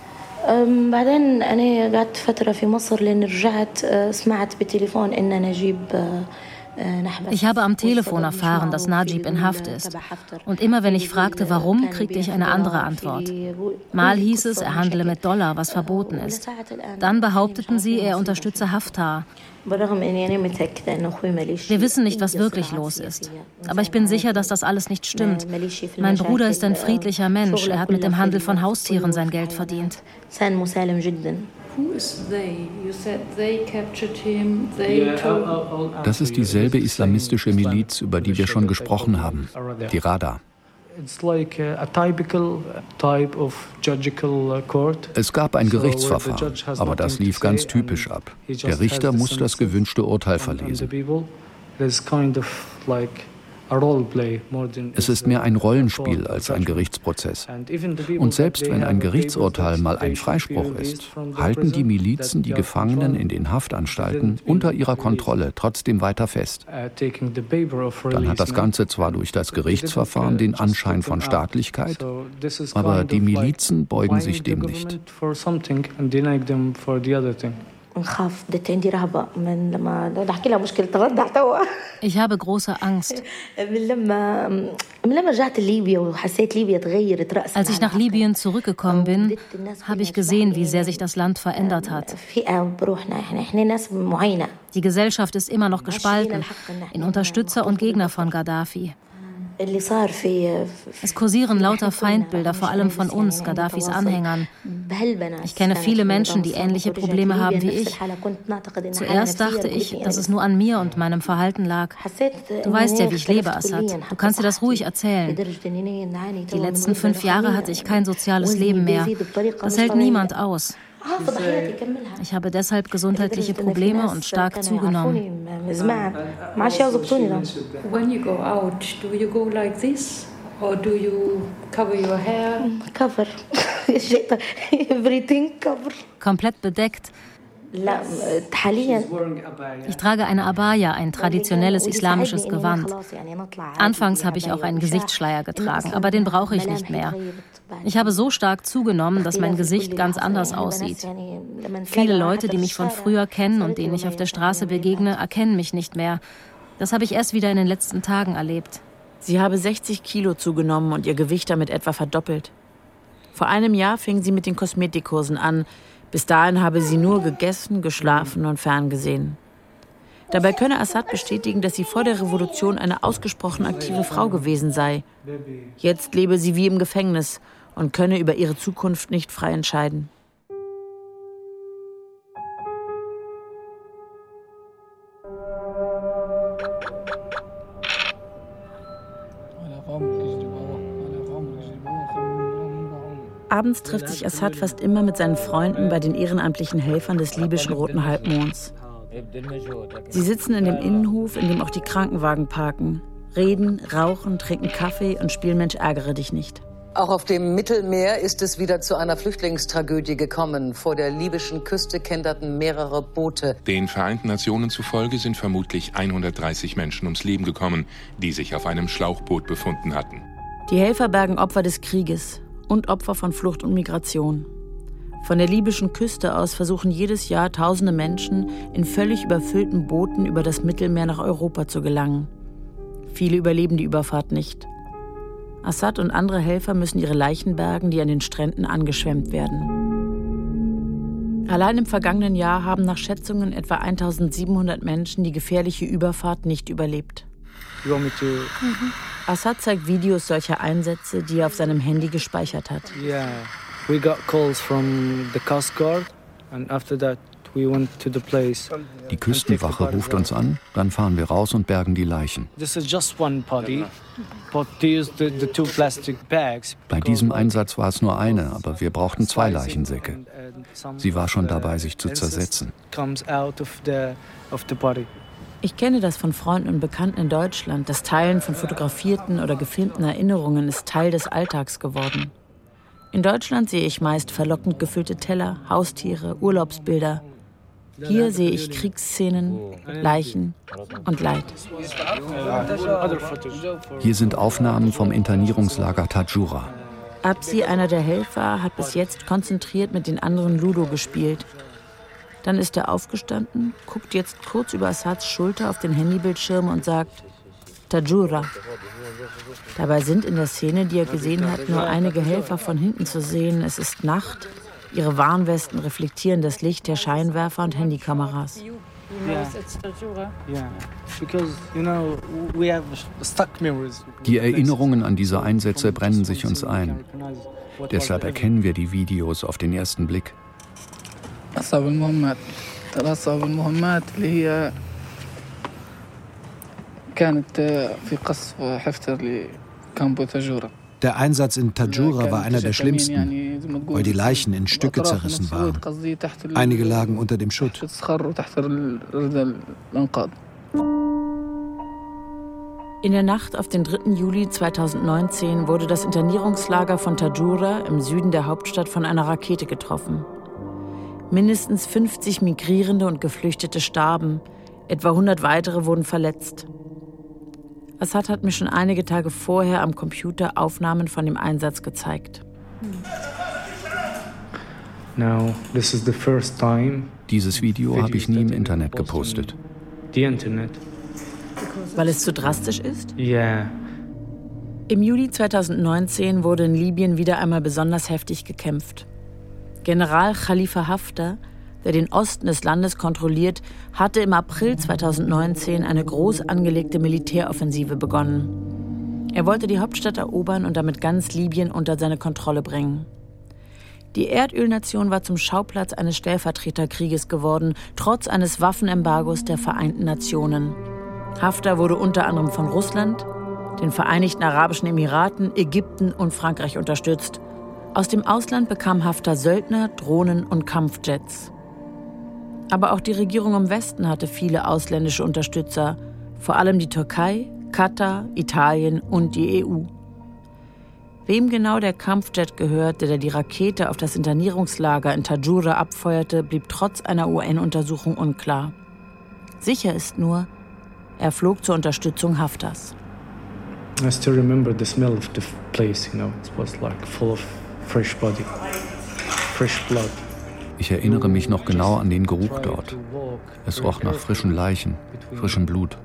بعدين أنا قعدت فترة في مصر لأن رجعت سمعت بالتليفون إن نجيب ich habe am Telefon erfahren, dass Najib in Haft ist. Und immer wenn ich fragte, warum, kriegte ich eine andere Antwort. Mal hieß es, er handle mit Dollar, was verboten ist. Dann behaupteten sie, er unterstütze Haftar. Wir wissen nicht, was wirklich los ist. Aber ich bin sicher, dass das alles nicht stimmt. Mein Bruder ist ein friedlicher Mensch. Er hat mit dem Handel von Haustieren sein Geld verdient. Das ist dieselbe islamistische Miliz, über die wir schon gesprochen haben, die Rada. Es gab ein Gerichtsverfahren, aber das lief ganz typisch ab. Der Richter muss das gewünschte Urteil verlesen. Es ist mehr ein Rollenspiel als ein Gerichtsprozess. Und selbst wenn ein Gerichtsurteil mal ein Freispruch ist, halten die Milizen die Gefangenen in den Haftanstalten unter ihrer Kontrolle trotzdem weiter fest. Uh, Dann hat das Ganze zwar durch das Gerichtsverfahren den Anschein von Staatlichkeit, aber die Milizen beugen sich dem nicht. نخاف بدت عندي رهبة من لما أحكي لها مشكلة الردع توا Ich habe große Angst. Als ich nach Libyen zurückgekommen bin, habe ich gesehen, wie sehr sich das Land verändert hat. Die Gesellschaft ist immer noch gespalten in Unterstützer und Gegner von Gaddafi. Es kursieren lauter Feindbilder, vor allem von uns, Gaddafis Anhängern. Ich kenne viele Menschen, die ähnliche Probleme haben wie ich. Zuerst dachte ich, dass es nur an mir und meinem Verhalten lag. Du weißt ja, wie ich lebe, Assad. Du kannst dir das ruhig erzählen. Die letzten fünf Jahre hatte ich kein soziales Leben mehr. Das hält niemand aus. Ich habe deshalb gesundheitliche Probleme und stark zugenommen. When you go out, do you go like this? Or do you cover your hair? Cover. Everything cover. Komplett bedeckt. Ich trage eine Abaya, ein traditionelles islamisches Gewand. Anfangs habe ich auch einen Gesichtsschleier getragen, aber den brauche ich nicht mehr. Ich habe so stark zugenommen, dass mein Gesicht ganz anders aussieht. Viele Leute, die mich von früher kennen und denen ich auf der Straße begegne, erkennen mich nicht mehr. Das habe ich erst wieder in den letzten Tagen erlebt. Sie habe 60 Kilo zugenommen und ihr Gewicht damit etwa verdoppelt. Vor einem Jahr fing sie mit den Kosmetikkursen an, bis dahin habe sie nur gegessen, geschlafen und ferngesehen. Dabei könne Assad bestätigen, dass sie vor der Revolution eine ausgesprochen aktive Frau gewesen sei. Jetzt lebe sie wie im Gefängnis und könne über ihre Zukunft nicht frei entscheiden. Abends trifft sich Assad fast immer mit seinen Freunden bei den ehrenamtlichen Helfern des libyschen Roten Halbmonds. Sie sitzen in dem Innenhof, in dem auch die Krankenwagen parken, reden, rauchen, trinken Kaffee und spielen Mensch ärgere dich nicht. Auch auf dem Mittelmeer ist es wieder zu einer Flüchtlingstragödie gekommen. Vor der libyschen Küste kenterten mehrere Boote. Den Vereinten Nationen zufolge sind vermutlich 130 Menschen ums Leben gekommen, die sich auf einem Schlauchboot befunden hatten. Die Helfer bergen Opfer des Krieges und Opfer von Flucht und Migration. Von der libyschen Küste aus versuchen jedes Jahr tausende Menschen in völlig überfüllten Booten über das Mittelmeer nach Europa zu gelangen. Viele überleben die Überfahrt nicht. Assad und andere Helfer müssen ihre Leichen bergen, die an den Stränden angeschwemmt werden. Allein im vergangenen Jahr haben nach Schätzungen etwa 1700 Menschen die gefährliche Überfahrt nicht überlebt. Mhm. Assad zeigt Videos solcher Einsätze, die er auf seinem Handy gespeichert hat. Yeah, we got calls from the Coast Guard and after that die Küstenwache ruft uns an, dann fahren wir raus und bergen die Leichen. Bei diesem Einsatz war es nur eine, aber wir brauchten zwei Leichensäcke. Sie war schon dabei, sich zu zersetzen. Ich kenne das von Freunden und Bekannten in Deutschland. Das Teilen von fotografierten oder gefilmten Erinnerungen ist Teil des Alltags geworden. In Deutschland sehe ich meist verlockend gefüllte Teller, Haustiere, Urlaubsbilder. Hier sehe ich Kriegsszenen, Leichen und Leid. Hier sind Aufnahmen vom Internierungslager Tajura. Absi, einer der Helfer, hat bis jetzt konzentriert mit den anderen Ludo gespielt. Dann ist er aufgestanden, guckt jetzt kurz über Assads Schulter auf den Handybildschirm und sagt Tajura. Dabei sind in der Szene, die er gesehen hat, nur einige Helfer von hinten zu sehen. Es ist Nacht. Ihre Warnwesten reflektieren das Licht der Scheinwerfer und Handykameras. Die Erinnerungen an diese Einsätze brennen sich uns ein. Deshalb erkennen wir die Videos auf den ersten Blick. كانت في قصف حفتر لكامبو تاجورا der Einsatz in Tajura war einer der schlimmsten, weil die Leichen in Stücke zerrissen waren. Einige lagen unter dem Schutt. In der Nacht auf den 3. Juli 2019 wurde das Internierungslager von Tajura im Süden der Hauptstadt von einer Rakete getroffen. Mindestens 50 Migrierende und Geflüchtete starben, etwa 100 weitere wurden verletzt. Assad hat mir schon einige Tage vorher am Computer Aufnahmen von dem Einsatz gezeigt. Dieses Video habe ich nie im Internet gepostet. Weil es zu drastisch ist? Ja. Im Juli 2019 wurde in Libyen wieder einmal besonders heftig gekämpft. General Khalifa Haftar der den Osten des Landes kontrolliert, hatte im April 2019 eine groß angelegte Militäroffensive begonnen. Er wollte die Hauptstadt erobern und damit ganz Libyen unter seine Kontrolle bringen. Die Erdölnation war zum Schauplatz eines Stellvertreterkrieges geworden, trotz eines Waffenembargos der Vereinten Nationen. Haftar wurde unter anderem von Russland, den Vereinigten Arabischen Emiraten, Ägypten und Frankreich unterstützt. Aus dem Ausland bekam Haftar Söldner, Drohnen und Kampfjets. Aber auch die Regierung im Westen hatte viele ausländische Unterstützer, vor allem die Türkei, Katar, Italien und die EU. Wem genau der Kampfjet gehörte, der die Rakete auf das Internierungslager in Tajura abfeuerte, blieb trotz einer UN-Untersuchung unklar. Sicher ist nur, er flog zur Unterstützung Hafters. I still remember the smell of the place, you know, it was like full of fresh body, fresh blood. Ich erinnere mich noch genau an den Geruch dort. Es roch nach frischen Leichen, frischem Blut.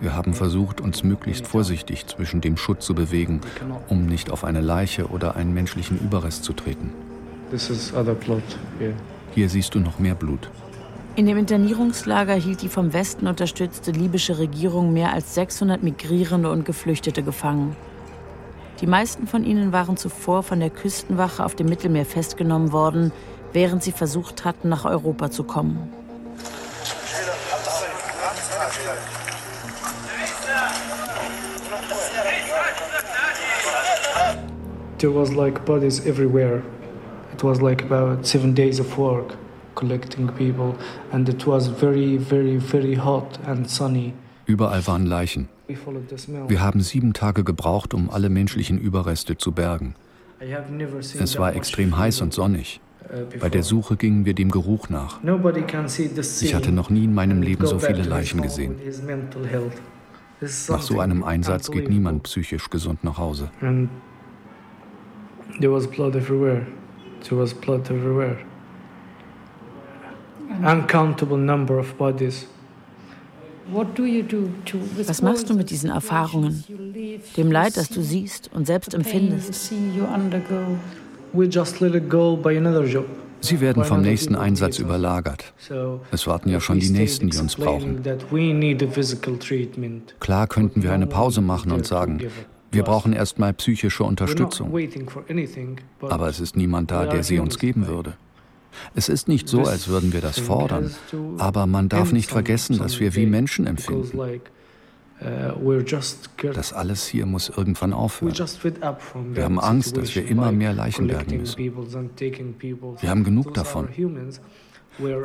Wir haben versucht, uns möglichst vorsichtig zwischen dem Schutt zu bewegen, um nicht auf eine Leiche oder einen menschlichen Überrest zu treten. Hier siehst du noch mehr Blut. In dem Internierungslager hielt die vom Westen unterstützte libysche Regierung mehr als 600 Migrierende und Geflüchtete gefangen. Die meisten von ihnen waren zuvor von der Küstenwache auf dem Mittelmeer festgenommen worden, während sie versucht hatten, nach Europa zu kommen. There was like bodies everywhere. It was like about seven days of work. Collecting people, and it was very, very, very hot and sunny. Überall waren Leichen. Wir haben sieben Tage gebraucht, um alle menschlichen Überreste zu bergen. Es war extrem heiß und sonnig. Uh, Bei der Suche gingen wir dem Geruch nach. Ich hatte noch nie in meinem Leben so viele Leichen gesehen. Nach so einem Einsatz geht niemand psychisch gesund nach Hause. There was blood everywhere. There was blood everywhere uncountable number of bodies. Was machst du mit diesen Erfahrungen, dem Leid, das du siehst und selbst empfindest? Sie werden vom nächsten Einsatz überlagert. Es warten ja schon die Nächsten, die uns brauchen. Klar könnten wir eine Pause machen und sagen, wir brauchen erstmal psychische Unterstützung. Aber es ist niemand da, der sie uns geben würde. Es ist nicht so, als würden wir das fordern, aber man darf nicht vergessen, dass wir wie Menschen empfinden. Das alles hier muss irgendwann aufhören. Wir haben Angst, dass wir immer mehr Leichen bergen müssen. Wir haben genug davon.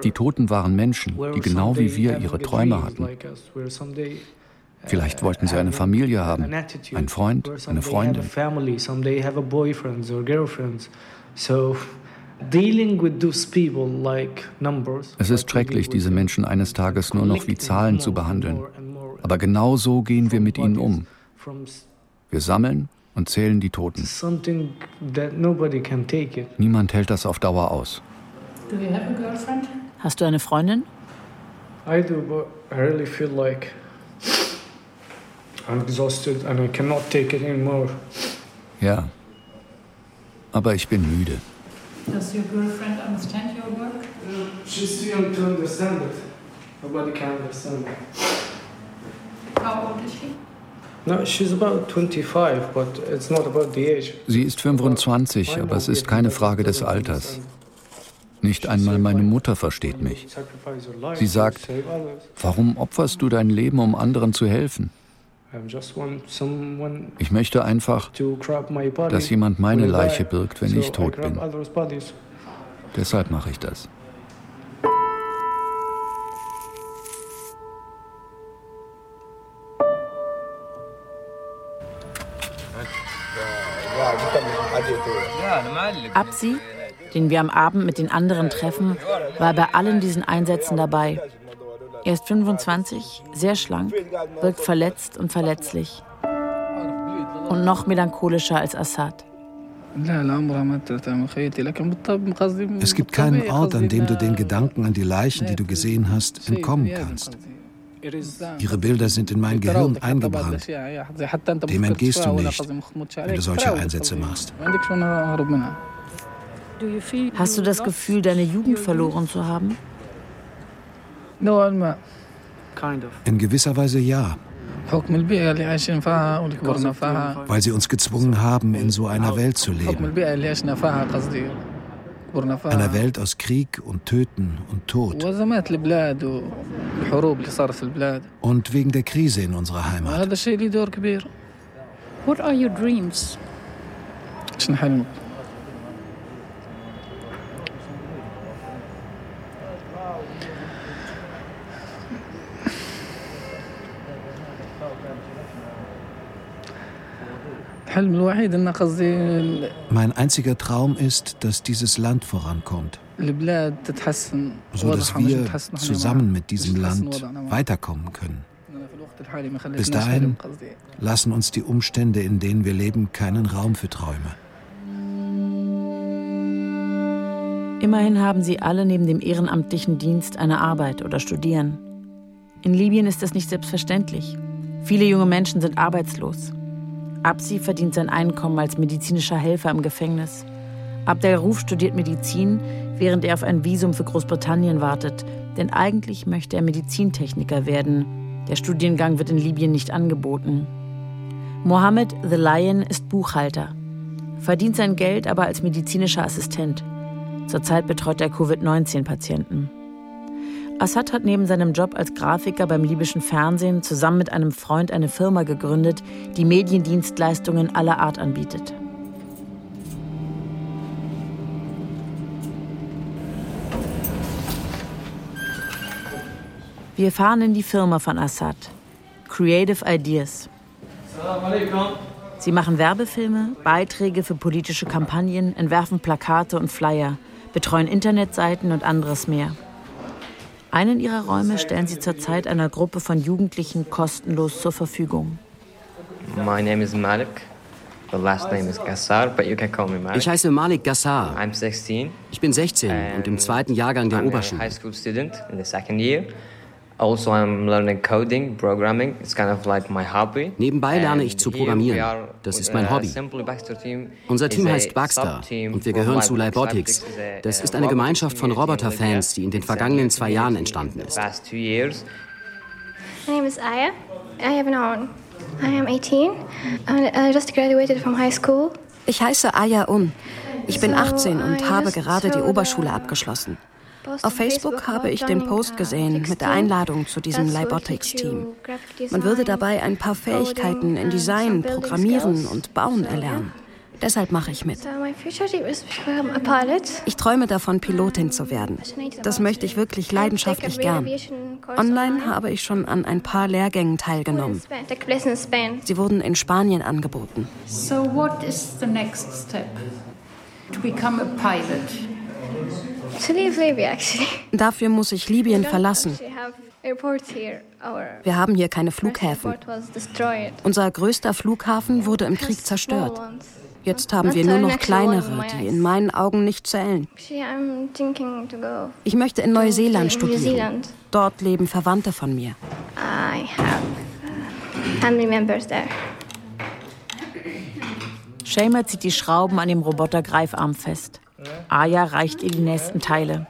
Die Toten waren Menschen, die genau wie wir ihre Träume hatten. Vielleicht wollten sie eine Familie haben, einen Freund, eine Freundin. Es ist schrecklich, diese Menschen eines Tages nur noch wie Zahlen zu behandeln. Aber genau so gehen wir mit ihnen um. Wir sammeln und zählen die Toten. Niemand hält das auf Dauer aus. Hast du eine Freundin? I do, but I really feel like I'm exhausted and I cannot take it anymore. Ja, aber ich bin müde. Does your girlfriend understand your work? Yeah, she's too young to understand it. Nobody can understand it. How old is she? No, she's about 25, but it's not about the age. Sie ist 25, aber es ist keine Frage des Alters. Nicht einmal meine Mutter versteht mich. Sie sagt, warum opferst du dein Leben, um anderen zu helfen? Ich möchte einfach, dass jemand meine Leiche birgt, wenn ich tot bin. Deshalb mache ich das. Absi, den wir am Abend mit den anderen treffen, war bei allen diesen Einsätzen dabei. Er ist 25, sehr schlank, wirkt verletzt und verletzlich. Und noch melancholischer als Assad. Es gibt keinen Ort, an dem du den Gedanken an die Leichen, die du gesehen hast, entkommen kannst. Ihre Bilder sind in mein Gehirn eingebrannt. Dem entgehst du nicht, wenn du solche Einsätze machst. Hast du das Gefühl, deine Jugend verloren zu haben? In gewisser Weise ja. Weil sie uns gezwungen haben, in so einer Welt zu leben. Einer Welt aus Krieg und Töten und Tod. Und wegen der Krise in unserer Heimat. What are your dreams? Mein einziger Traum ist, dass dieses Land vorankommt. So dass wir zusammen mit diesem Land weiterkommen können. Bis dahin lassen uns die Umstände, in denen wir leben, keinen Raum für Träume. Immerhin haben sie alle neben dem ehrenamtlichen Dienst eine Arbeit oder studieren. In Libyen ist das nicht selbstverständlich. Viele junge Menschen sind arbeitslos. Absi verdient sein Einkommen als medizinischer Helfer im Gefängnis. Abdel Ruf studiert Medizin, während er auf ein Visum für Großbritannien wartet. Denn eigentlich möchte er Medizintechniker werden. Der Studiengang wird in Libyen nicht angeboten. Mohammed The Lion ist Buchhalter, verdient sein Geld aber als medizinischer Assistent. Zurzeit betreut er Covid-19-Patienten. Assad hat neben seinem Job als Grafiker beim libyschen Fernsehen zusammen mit einem Freund eine Firma gegründet, die Mediendienstleistungen aller Art anbietet. Wir fahren in die Firma von Assad, Creative Ideas. Sie machen Werbefilme, Beiträge für politische Kampagnen, entwerfen Plakate und Flyer, betreuen Internetseiten und anderes mehr. Einen ihrer Räume stellen sie zurzeit einer Gruppe von Jugendlichen kostenlos zur Verfügung. My name is Malik. The last name is Gassar, but you can call me Malik. Ich heiße Malik Gassar. I'm 16. Ich bin 16 und im zweiten Jahrgang der I'm a Oberschule. high school student in the second year. Also I'm learning coding, programming. It's kind of like my hobby. Nebenbei lerne ich zu programmieren. Das ist mein Hobby. Unser Team heißt Baxter und wir gehören zu Lybotics. Das ist eine Gemeinschaft von Roboterfans, die in den vergangenen zwei Jahren entstanden ist. My name is Aya. I have an I am 18 and I just graduated from high school. Ich heiße Aya Un. Ich bin 18 und habe gerade die Oberschule abgeschlossen. Auf Facebook habe ich den Post gesehen mit der Einladung zu diesem Lybotics-Team. Man würde dabei ein paar Fähigkeiten in Design, Programmieren und Bauen erlernen. Deshalb mache ich mit. Ich träume davon, Pilotin zu werden. Das möchte ich wirklich leidenschaftlich gern. Online habe ich schon an ein paar Lehrgängen teilgenommen. Sie wurden in Spanien angeboten. So what is the next step? To become a pilot. Dafür muss ich Libyen verlassen. Wir haben hier keine Flughäfen. Unser größter Flughafen wurde im Krieg zerstört. Jetzt haben wir nur noch kleinere, die in meinen Augen nicht zählen. Ich möchte in Neuseeland studieren. Dort leben Verwandte von mir. Shamer zieht die Schrauben an dem Roboter-Greifarm fest. Aya reicht ihr die nächsten Teile.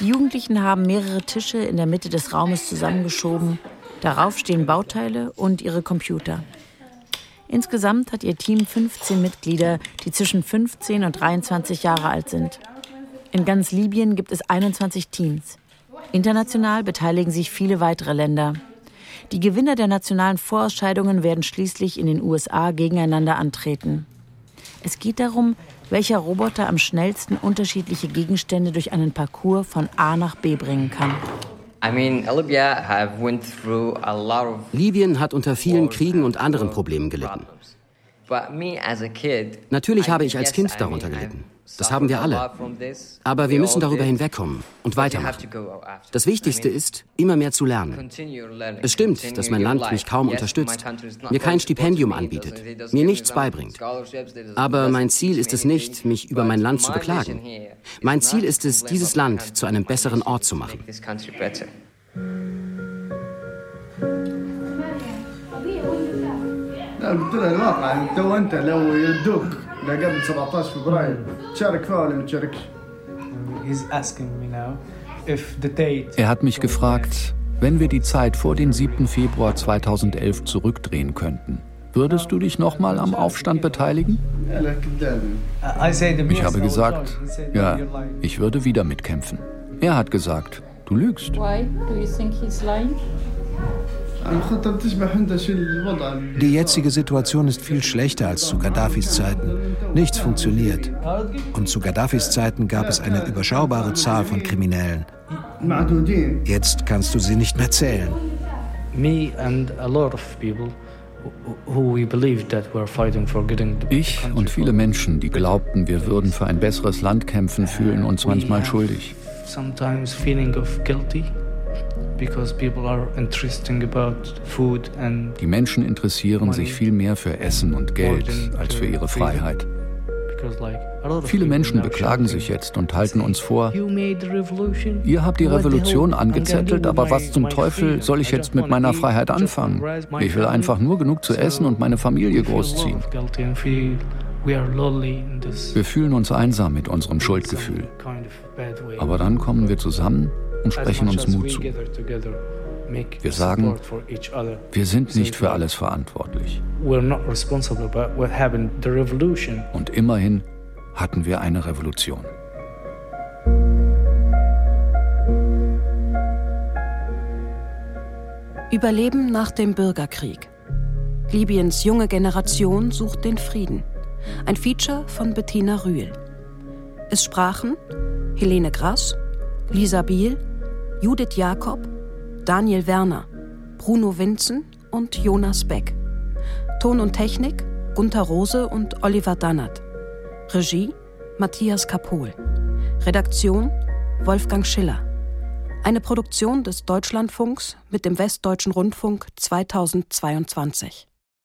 Die Jugendlichen haben mehrere Tische in der Mitte des Raumes zusammengeschoben. Darauf stehen Bauteile und ihre Computer. Insgesamt hat ihr Team 15 Mitglieder, die zwischen 15 und 23 Jahre alt sind. In ganz Libyen gibt es 21 Teams. International beteiligen sich viele weitere Länder. Die Gewinner der nationalen Vorausscheidungen werden schließlich in den USA gegeneinander antreten. Es geht darum, welcher Roboter am schnellsten unterschiedliche Gegenstände durch einen Parcours von A nach B bringen kann. Libyen hat unter vielen Kriegen und anderen Problemen gelitten. Natürlich habe ich als Kind darunter gelitten. Das haben wir alle. Aber wir müssen darüber hinwegkommen und weitermachen. Das Wichtigste ist, immer mehr zu lernen. Es stimmt, dass mein Land mich kaum unterstützt, mir kein Stipendium anbietet, mir nichts beibringt. Aber mein Ziel ist es nicht, mich über mein Land zu beklagen. Mein Ziel ist es, dieses Land zu einem besseren Ort zu machen. قلت له الواقع انت وانت لو يدوك لقبل 17 فبراير تشارك فيها ولا ما تشاركش؟ Er hat mich gefragt, wenn wir die Zeit vor dem 7. Februar 2011 zurückdrehen könnten, würdest du dich nochmal am Aufstand beteiligen? Ich habe gesagt, ja, ich würde wieder mitkämpfen. Er hat gesagt, du lügst. Die jetzige Situation ist viel schlechter als zu Gaddafis Zeiten. Nichts funktioniert. Und zu Gaddafis Zeiten gab es eine überschaubare Zahl von Kriminellen. Jetzt kannst du sie nicht mehr zählen. Ich und viele Menschen, die glaubten, wir würden für ein besseres Land kämpfen, fühlen uns manchmal schuldig. Die Menschen interessieren sich viel mehr für Essen und Geld als für ihre Freiheit. Viele Menschen beklagen sich jetzt und halten uns vor, ihr habt die Revolution angezettelt, aber was zum Teufel soll ich jetzt mit meiner Freiheit anfangen? Ich will einfach nur genug zu essen und meine Familie großziehen. Wir fühlen uns einsam mit unserem Schuldgefühl. Aber dann kommen wir zusammen und sprechen uns Mut zu. Wir sagen, wir sind nicht für alles verantwortlich. Und immerhin hatten wir eine Revolution. Überleben nach dem Bürgerkrieg. Libyens junge Generation sucht den Frieden. Ein Feature von Bettina Rühl. Es sprachen Helene Grass, Lisa Biel, Judith Jakob, Daniel Werner, Bruno Winzen und Jonas Beck. Ton und Technik Gunther Rose und Oliver Dannert. Regie Matthias Kapohl. Redaktion Wolfgang Schiller. Eine Produktion des Deutschlandfunks mit dem Westdeutschen Rundfunk 2022.